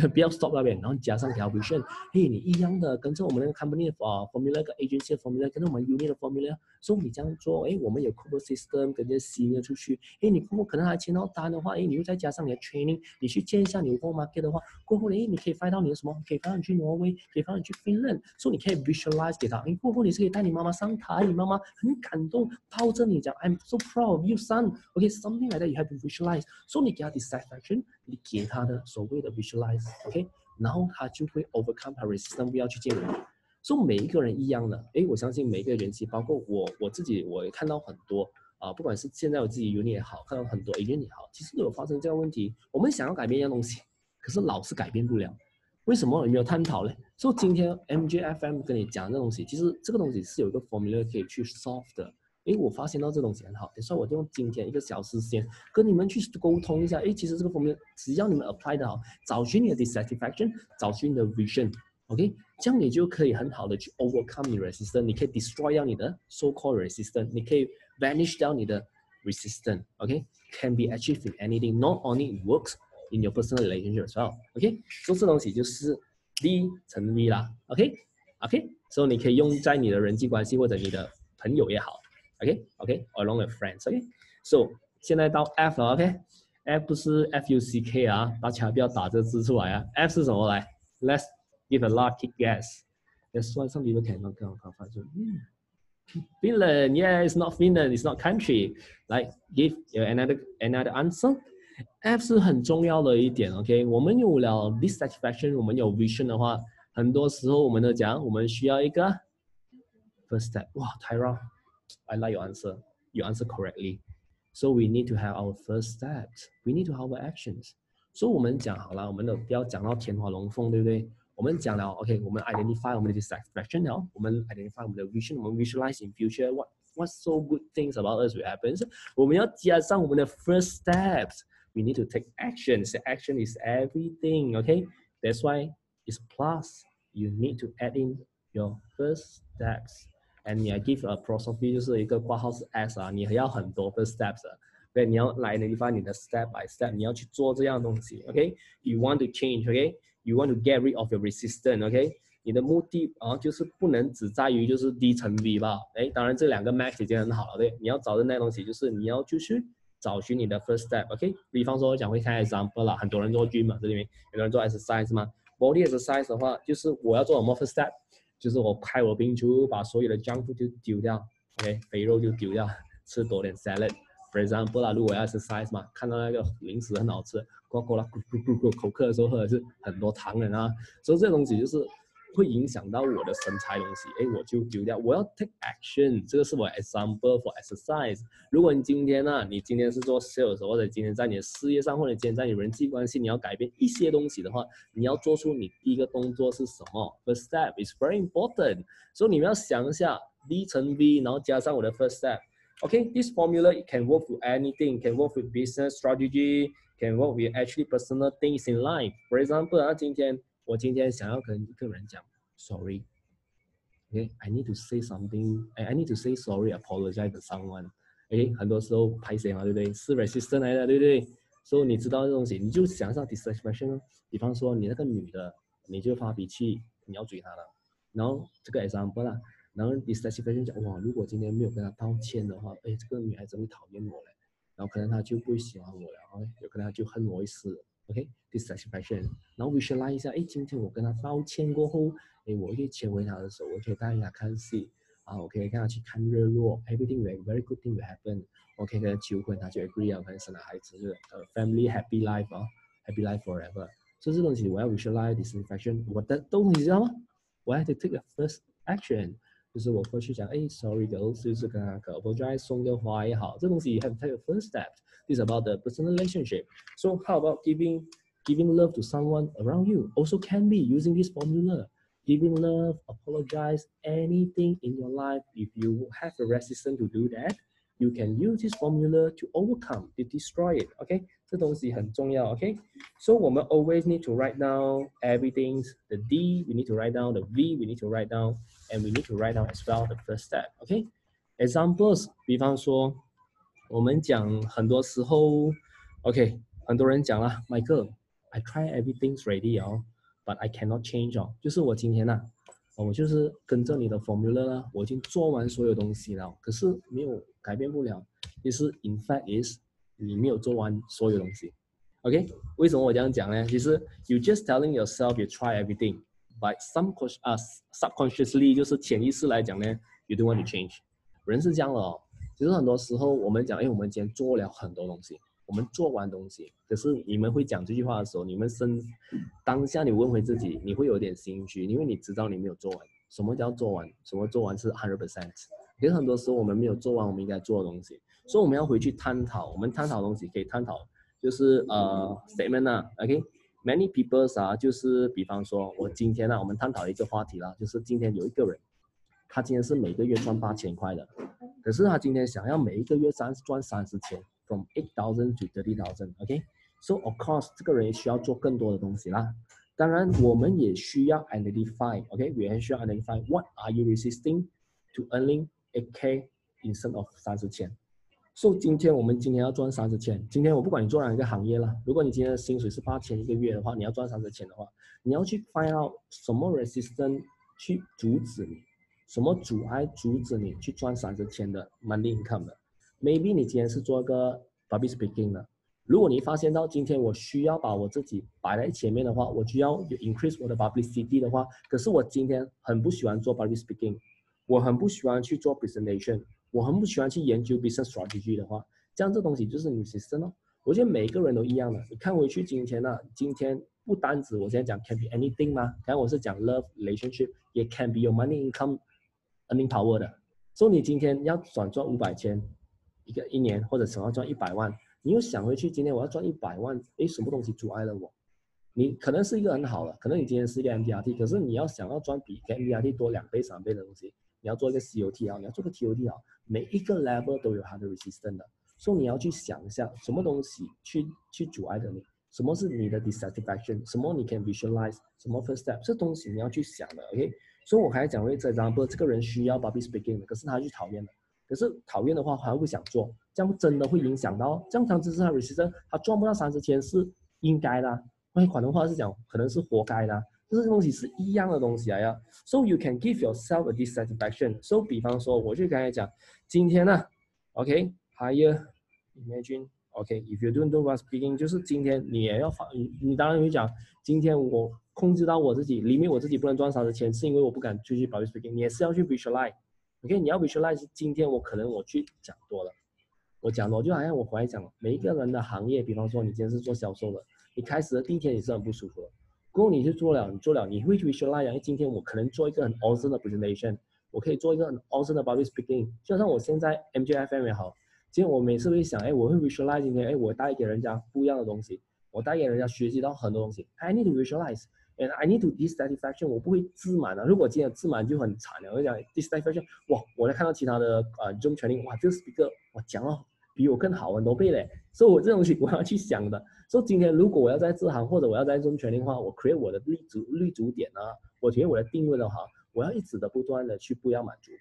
Speaker 1: 不要 stop 那边，然后加上条 vision，嘿，你一样的跟着我们那个 company 的 formula 个 agency 的 formula，跟着我们 unit 的 formula，所以你这样做，哎，我们有 cover system 跟着 senior 出去，哎，你过后可能还签到单的话，哎，你又再加上你的 training，你去见一下你的 market 的话，过后呢，哎，你可以 find 到你的什么，可以放你去挪威，可以放你去 Finland，所以你可以 visualize 给他，哎，过后你是可以带你妈妈上台，你妈妈很感动，抱着你讲，I'm so proud of you son，OK，something like that you have to visualize，所以你给他 satisfaction。你给他的所谓的 visualize OK，然后他就会 overcome resistance，不要去见人。所以每一个人一样的，哎，我相信每一个人，包括我我自己，我也看到很多啊，不管是现在我自己 unit 也好，看到很多 agent 也好，其实都有发生这样问题。我们想要改变一样东西，可是老是改变不了。为什么有没有探讨呢？所以今天 MJFM 跟你讲这东西，其实这个东西是有一个 formula 可以去 solve 的。哎，我发现到这东西很好，所以我就用今天一个小时时间跟你们去沟通一下。哎，其实这个方面只要你们 apply 的好，找寻你的 dissatisfaction，找寻你的 vision，OK，这样你就可以很好的去 overcome 你 resistance，你可以 destroy 掉你的 so called resistance，你可以 vanish 掉你的 resistance，OK，can be achieved in anything，not only works in your personal relationship as well，OK，所以这东西就是 D 乘 V 啦，OK，OK，所以你可以用在你的人际关系或者你的朋友也好。OK，OK，along with friends，OK，so 现在到 F 了，OK，F 不是 F U C K 啊，大家不要打这个字出来啊，F 是什么来？Let's give a lucky guess。That's why some people cannot come come find you. Finland, yeah, it's not Finland, it's not country. Like give another another answer. F 是很重要的一点，OK，我们有了 dissatisfaction，我们有 vision 的话，很多时候我们都讲，我们需要一个 first step。哇，Tyra。 I like your answer. You answer correctly. So we need to have our first steps. We need to have our actions. So 我们讲好了，我们的不要讲到天花龙凤，对不对？我们讲了，OK，我们 identify 我们的 satisfaction 了，我们 identify 我们的 vision，我们 visualize in future what what so good things about us will happen。我们要加上我们的 first steps。We need to take action. The action is everything. Okay, that's why it's plus. You need to add in your first steps. And 你要 give a philosophy 就是一个挂号是 S 啊，你还要很多个 steps 的，对，你要来的地方你的 step by step，你要去做这样东西，OK？You want to change，OK？You want to get rid of your resistance，OK？你的目的啊，就是不能只在于就是 D 乘 V 吧？哎，当然这两个 max 已经很好了，对，你要找的那东西就是你要就是找寻你的 first step，OK？、比方说我讲会看 example 啦，很多人做 gym 嘛，这里面有人做 exercise 嘛，body exercise 的话，就是我要做什么 first step，就是我派我冰橱，把所有的脏物就丢掉，OK？肥肉就丢掉，吃多点 salad。For example 啦，如果要吃 size 嘛，看到那个零食很好吃，过过啦，咕咕咕咕，口渴的时候喝的是很多糖的啊，所以这东西就是会影响到我的身材东西，哎，我就丢掉。我要 take action，这个是我 example for exercise。如果你今天呢、你今天是做 sales，或者今天在你的事业上，或者今天在你人际关系，你要改变一些东西的话，你要做出你第一个动作是什么？First step is very important。所以你们要想一下 D 乘 V，然后加上我的 first step。Okay, this formula it can work with anything, can work with business strategy, can work with actually personal things in life. For example, 啊，今天 我今天想要跟一个人讲 sorry. Okay, I need to say something. I I need to say sorry, apologize to someone. OK，很多时候拍谁嘛，对不对？是 resistant 来的，对不对？所以你知道这东西，你就想象 dissatisfaction。比方说你那个女的，你就发脾气，你要追她了。然后这个 example 啦，然后 dissatisfaction 讲哇，如果今天没有跟她道歉的话，哎，这个女孩子会讨厌我嘞，然后可能她就不会喜欢我了，然后有可能她就恨我一世。OK，dissatisfaction，、然后 visualize 一下，哎，今天我跟她道歉过后，哎，我可以牵回她的手，我可以带她看戏，啊，我可以跟她去看日落，everything will very good thing will happen。我可以跟她求婚，她就 agree 啊，可能生了孩子，就是呃 family happy life 啊，happy life forever。所以这东西我要 visualize dissatisfaction，我的东西你知道吗？我要 to take a first action， 就是我过去讲，哎，sorry girls，就是跟那个 apologize 送个花也好，这东西 you have to take a first step。This is about the personal relationship. So how about giving giving love to someone around you? Also can be using this formula. Giving love, apologize, anything in your life. If you have a resistance to do that, you can use this formula to overcome, to destroy it. Okay? 这东西很重要，OK？So 我们 always need to write down everything. The D we need to write down, the V we need to write down, and we need to write down as well the first step. OK? Examples，比方说，我们讲很多时候，OK，很多人讲了，Michael，I try everything ready 哦，but I cannot change 哦，就是我今天呐、哦我就是跟着你的 formula 啦，我已经做完所有东西了，可是没有改变不了。其实 in fact is 你没有做完所有东西。OK，为什么我这样讲呢？其实 you just telling yourself you try Everything，but some uh, subconsciously 就是潜意识来讲呢，you don't want to change。人是这样的哦，其实很多时候我们讲，哎，我们今天做了很多东西，我们做完东西，可是你们会讲这句话的时候，你们身当下你问回自己，你会有点心虚，因为你知道你没有做完。什么叫做完？什么做完是 hundred percent？其实很多时候我们没有做完我们应该做的东西，所以我们要回去探讨。我们探讨的东西可以探讨，就是呃 statement 啊，OK？Many people 啊，就是比方说我今天呢、我们探讨一个话题啦，就是今天有一个人，他今天是每个月赚八千块的，可是他今天想要每一个月三赚三十千，from eight thousand to thirty thousand，OK？So of course 这个人也需要做更多的东西啦。当然，我们也需要 identify，OK？、我也需要 identify what are you resisting to earning a k instead of 三十千。所、以今天我们今天要赚三十千，今天我不管你做哪一个行业啦，如果你今天的薪水是八千一个月的话，你要赚三十千的话，你要去 find out 什么 resistance 去阻止你，什么阻碍阻止你去赚三十千的 money income 的。Maybe 你今天是做一个 public speaking 的，如果你发现到今天我需要把我自己摆在前面的话，我就要 increase 我的 publicity 的话，可是我今天很不喜欢做 public speaking，我很不喜欢去做 presentation，我很不喜欢去研究 business strategy 的话，这样这东西就是你 system 哦。我觉得每一个人都一样的。你看回去今天呢、今天不单止我现在讲 can be anything 吗？刚才我是讲 love relationship，也 can be your money income earning power 的。所以你今天要想赚五百千一个一年，或者想要赚一百万。你又想回去，今天我要赚一百万，诶，什么东西阻碍了我？你可能是一个很好的，可能你今天是一个 MDRT，可是你要想要赚比 MDRT 多两倍、三倍的东西，你要做一个 COT 啊，你要做个 TOT 啊，每一个 level 都有它的 resistance 的，所以你要去想一下，什么东西去去阻碍着你，什么是你的 dissatisfaction，什么你 can visualize，什么 first step，这东西你要去想的，OK？所以我还讲过这 example，这个人需要 public speaking 的，可是他去讨厌的。可是讨厌的话，他会不想做，这样真的会影响到。这样他只是他 resistance，他赚不到三十千是应该的。换广东话是讲，可能是活该的。就是东西是一样的东西啊呀。So you can give yourself a dissatisfaction. So 比方说，我就刚才讲，今天呢，OK，hire Imagine, OK, if you don't do what speaking，就是今天你也要发，你你当然会讲，今天我控制到我自己，里面我自己不能赚少的钱，是因为我不敢继续保持 speaking，你也是要去 visualize，OK，你要 visualize，今天我可能我去讲多了，我讲多就好像我回来讲了，每一个人的行业，比方说你今天是做销售的，你开始的第一天你是很不舒服的，如果你是做了，你做了，你会 visualize，哎，今天我可能做一个很 awesome 的 presentation，我可以做一个很 awesome 的 body speaking，就像我现在 MJFM 也好。其实我每次会想，哎，我会 visualize 今天，哎，我带给人家不一样的东西，我带给人家学习到很多东西。I need to visualize and I need to dissatisfaction。我不会自满的，如果今天自满就很惨了。我讲 dissatisfaction，哇，我在看到其他的呃 Zoom training，哇，这个 speaker 我讲了比我更好很多倍嘞。所以我这东西 我要去想的。所以今天如果我要在这行或者我要在 Zoom training 的话，我 create 我的立足立足点啊，我觉得我的定位的话，我要一直的不断的去不要满足，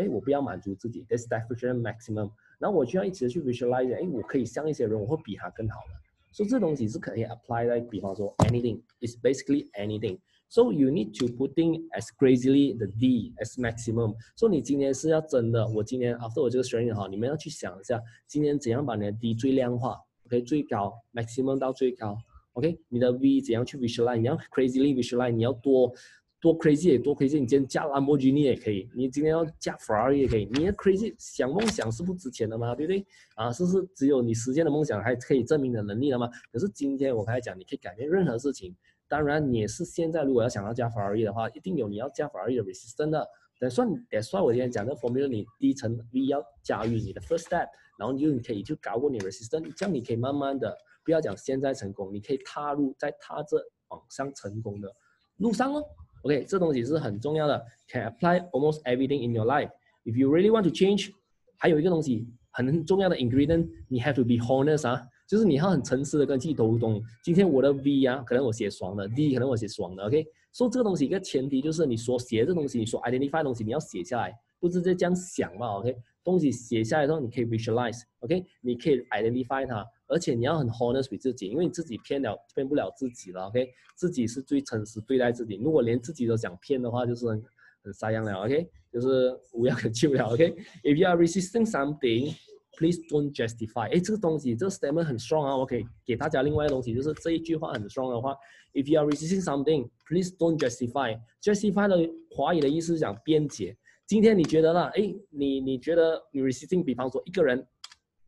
Speaker 1: 哎，我不要满足自己 this definition maximum。然后我就要一直去 visualize，哎，我可以像一些人，我会比他更好的。所以这东西是可以 apply 在，比方说 anything，is basically anything。So you need to putting as crazily the D as maximum。所以你今天是要真的，我今天 after 我这个 training 哈，你们要去想一下，今天怎样把你的 D 最量化，OK，最高 maximum 到最高，OK，你的 V 怎样去 visualize，你要 crazily visualize，你要多。多 crazy 也多 crazy，你今天加兰博基尼也可以，你今天要加 Ferrari 也可以。你的 crazy 想梦想是不值钱的吗？对不对？啊，是不是只有你实现的梦想还可以证明你的能力了吗？可是今天我刚才讲，你可以改变任何事情。当然，你是现在如果要想要加 Ferrari 的话，一定有你要加 Ferrari 的 resistance 的。得算得算，我今天讲的 formula，你低层 V 要驾驭你的 first step，然后你就可以去搞过你 resistance，这样你可以慢慢的，不要讲现在成功，你可以踏入在踏着往上成功的路上哦。OK，这东西是很重要的，can apply almost everything in your life. If you really want to change，还有一个东西很重要的 ingredient，你 have to be honest 啊，就是你要很诚实的跟自己沟通。今天我的 V 啊，可能我写爽的，D 可能我写爽的，OK。说这个东西一个前提就是你所写这东西，你所 identify 东西你要写下来，不是在这样想嘛，OK。东西写下来之后，你可以 visualize，OK，你可以 identify 它。而且你要很 honest with 自己，因为你自己骗了骗不了自己了，OK？自己是最诚实对待自己。如果连自己都想骗的话，就是很很撒样了，OK？就是无药可救了，OK？If you are resisting something, please don't justify。哎，这个东西这个 statement 很 strong 啊我可以给大家另外一个东西，就是这一句话很 strong 的话，If you are resisting something, please don't justify。justify 的华语的意思是讲辩解。今天你觉得呢？哎，你你觉得你 resisting，比方说一个人，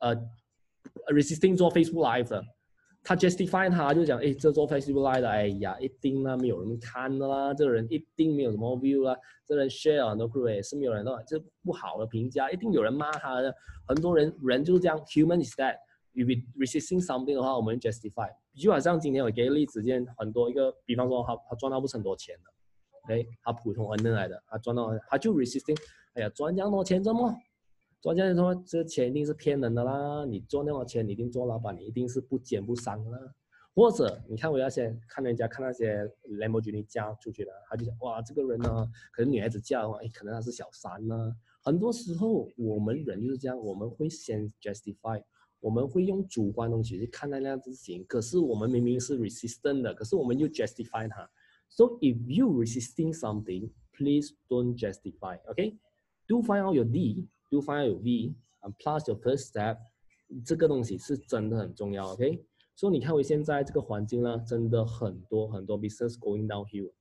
Speaker 1: 呃。resisting 做 Facebook Live 的，他 justify 他就讲，哎，这做 Facebook Live 的，哎呀，一定啦，没有人看的啦，这个人一定没有什么 view 啦，这人 share 很多 group 也是没有人的，这不好的评价，一定有人骂他的，很多人人就是这样，human is that. If resisting something 的话，我们 justify，就好像今天我给例子，见很多一个，比方说他他赚到不是很多钱的，哎，他普通 N 来的，他赚到他就 resisting，哎呀，赚这样多钱怎么？专家说：“这钱一定是骗人的啦！你赚那么多钱，你一定做老板，你一定是不奸不商啦。或者你看我要先看人家看那些兰博基尼嫁出去的，他就想哇，这个人呢，可能女孩子嫁的话，哎，可能他是小三呢。很多时候我们人就是这样，我们会先 justify，我们会用主观东西去看待那样事情。可是我们明明是 resistant 的，可是我们又 justify 它。So if you resisting something, please don't justify. OK? Do find out your D. Do find your V plus your first step，这个东西是真的很重要，OK？所以你看我现在这个环境呢，真的很多很多 business going downhill，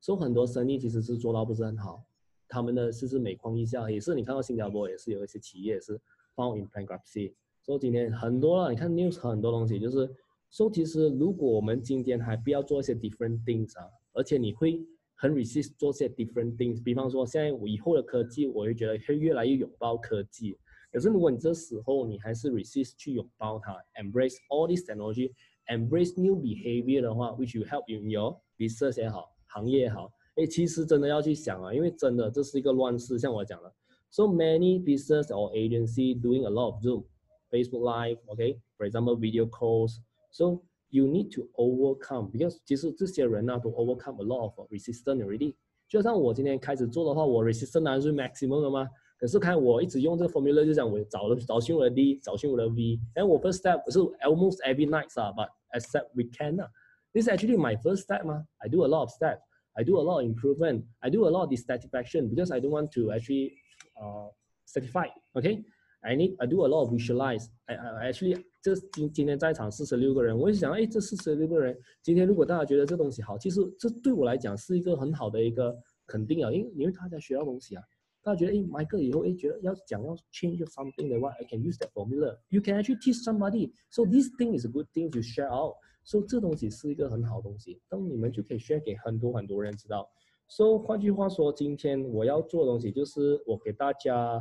Speaker 1: 所以很多生意其实是做到不是很好，他们的是是每况愈下，也是你看到新加坡也是有一些企业是 found in bankruptcy，所以今天很多了，你看 news 很多东西就是，说其实如果我们今天还不要做一些 different things 啊，而且你会。很 resist 做些 different things，比方说现在我以后的科技，我会觉得会越来越拥抱科技。可是如果你这时候你还是 resist 去拥抱它，embrace all this technology，embrace new behavior 的话，which will help you in your business 也好，行业也好，哎，其实真的要去想啊，因为真的这是一个乱世，像我讲的，so many business or agency doing a lot of Zoom，Facebook Live，OK，for example video calls，so You need to overcome because 其实这些人呢都 overcome a lot of resistance already。就像我今天开始做的话，我 resistance 当然是 maximum 的嘛。可是看我一直用这个 formula，就讲我找了找寻我的 D，找寻我的 V。然后我 first step 是 almost every night 啊，but except weekend 啊。This is actually my first step 嘛。I do a lot of steps. I do a lot of improvement. I do a lot of dissatisfaction because I don't want to actually uh satisfy. Okay. I need I do a lot of visualize. I I actually 这今今天在场四十六个人，我就想，哎，这四十六个人，今天如果大家觉得这东西好，其实这对我来讲是一个很好的一个肯定啊，因为因为大家学到东西啊，大家觉得，哎，Michael 以后哎觉得要讲要 change something 的话，I can use that formula. You can actually teach somebody. So this thing is a good thing to share out. So 这东西是一个很好的东西，当你们就可以 share 给很多很多人知道。So 换句话说，今天我要做的东西就是我给大家。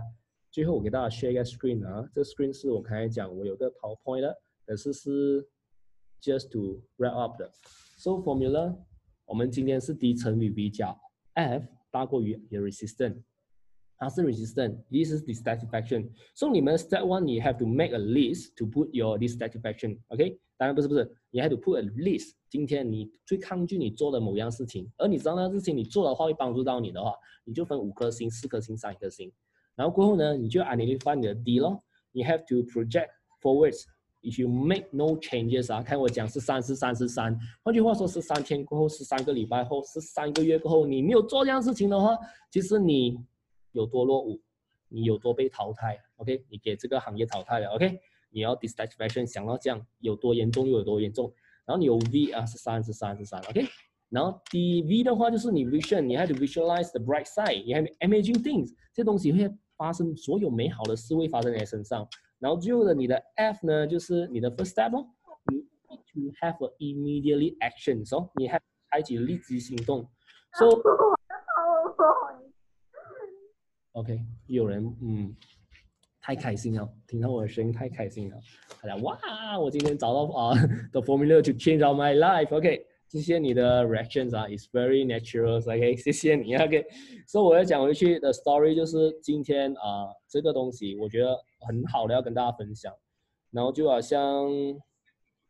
Speaker 1: 最后我给大家 share 一个 screen 啊，这 screen 是我刚才讲我有个 PowerPoint 的，可是是 just to wrap up 的。So formula，我们今天是 D 乘以 V 加 F 大过于 resistance，它是 resistance，this is dissatisfaction。So 你们 step one 你 have to make a list to put your dissatisfaction，OK？当然不是不是，你 have to put a list。今天你最抗拒你做的某样事情，而你知道那事情你做的话会帮助到你的话，你就分五颗星、四颗星、三颗星。 然后过后呢，你就 identify 你的 D 咯，你 have to project forwards。If you make no changes 啊，看我讲是三十三十三，换句话说是三天过后，是三个礼拜后，是三个月过后，你没有做这样事情的话，其实你有多落伍，你有多被淘汰，OK？你给这个行业淘汰了，OK？你要 distraction 想到这样有多严重又有多严重，然后你有 V 啊是三十三十三，OK？然后 D V 的话就是你 vision，你 have to visualize the bright side，你 have amazing things，这东西会。发生所有美好的事会发生在你身上，然后最后的你的 F 呢，就是你的 first step 哦，你 need to have a immediately action，所以你还采取立即行动。So OK，有人嗯，太开心了，听到我的声音太开心了，他讲哇，我今天找到啊，the formula to change my life，OK。谢谢你的 reactions 啊，it's very natural，OK，谢谢你，OK。所以我要讲回去的 story 就是今天啊，这个东西我觉得很好的要跟大家分享。然后就好像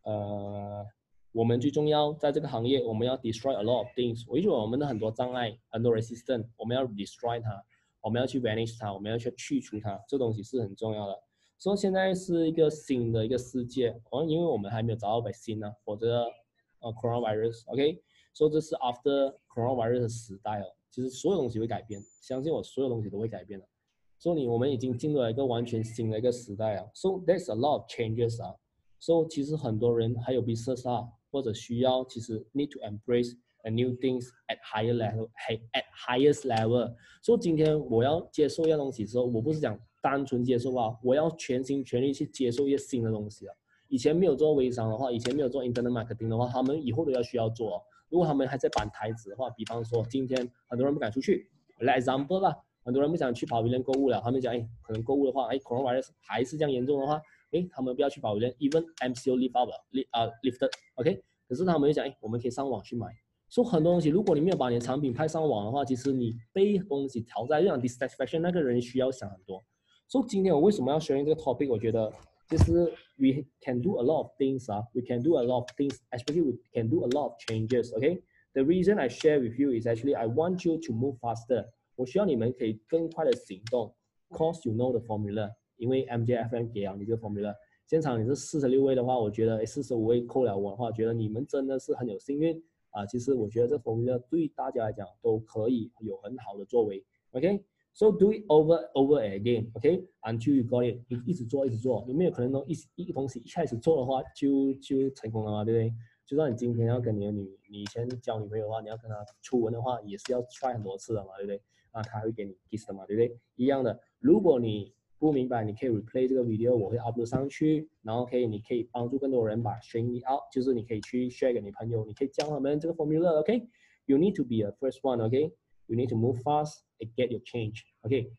Speaker 1: 呃，我们最重要在这个行业，我们要 destroy a lot of things。我觉得我们的很多障碍，很多 resistance，我们要 destroy 它，我们要去 vanish 它，我们要去去除它，这东西是很重要的。所以现在是一个新的一个世界，哦，因为我们还没有找到 vaccine 呢，否则。呃，coronavirus，OK，所以这是 after coronavirus 的时代哦。其实所有东西会改变，相信我，所有东西都会改变的。所以你我们已经进入了一个完全新的一个时代啊。So there's a lot of changes 啊。So 其实很多人还有 business 啊，或者需要其实 need to embrace a new things at higher level，at highest level。所以今天我要接受一样东西的时候，我不是讲单纯接受啊，我要全心全力去接受一些新的东西啊。 以前没有做微商的话，以前没有做 internet marketing 的话，他们以后都要需要做。如果他们还在板台子的话，比方说今天很多人不敢出去，like example 啦，很多人不想去跑 v i l 购物了。他们讲，哎，可能购物的话，哎，coronavirus 还是这样严重的话，哎，他们不要去跑 v i l even MCO lift up，lift 啊 lifted，OK。可是他们又讲，哎，我们可以上网去买。所以很多东西，如果你没有把你的产品派上网的话，其实你被东西淘汰，这样 dissatisfaction 那个人需要想很多。所以今天我为什么要选这个 topic？我觉得。就是 we can do a lot of things 啊，we can do a lot of things, especially we can do a lot of changes. Okay, the reason I share with you is actually I want you to move faster. 我需要你们可以更快的行动，cause you know the formula. 因为 MJFM 给了你这个 formula。现场你是四十六位的话，我觉得四十五位扣了我的话，觉得你们真的是很有幸运啊。其实我觉得这 formula 对大家来讲都可以有很好的作为。OK。 So do it over over again, OK? Until you got it，你一直做一直做，你没有可能都一一个东西一开始做的话就就成功了嘛，对不对？就算你今天要跟你的女，你以前交女朋友的话，你要跟她初吻的话，也是要 try 很多次的嘛，对不对？啊，她会给你 kiss 的嘛，对不对？一样的，如果你不明白，你可以 replay 这个 video，我会 upload 上去，然后可以你可以帮助更多人把 share out，就是你可以去 share 给你朋友，你可以教他们这个 formula，OK？You need to be a first one，OK？You need to move fast get your change. Okay.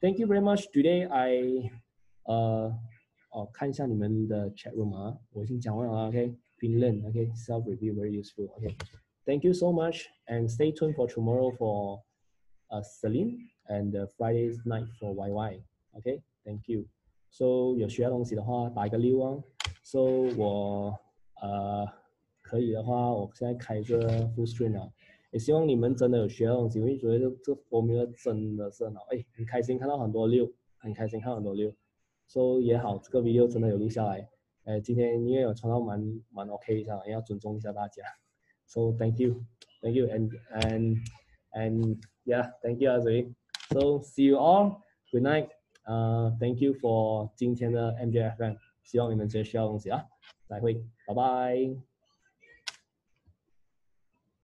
Speaker 1: Thank you very much. Today I 呃哦看一下你们的 chat room 啊，我已经讲完了 OK. Finland OK. Self review very useful. OK. Thank you so much and stay tuned for tomorrow for uh, Celine and uh, Friday's night for YY. OK. Thank you. So 有学到东西的话打一个六啊。So 我呃可以的话，我现在开个 full screen 啊。 也希望你们真的有学到东西，因为觉得这这 formula 真的是很好，哎，很开心看到很多六，很开心看到很多六，，so 也好，这个 video 真的有录下来，哎，今天因为有传到蛮蛮 OK 一下，也要尊重一下大家，so thank you，thank you and and and yeah，thank you 阿水，so see you all，good night，呃，Thank you for 今天的 MJFM，希望你们这些学到东西啊，再会，拜拜。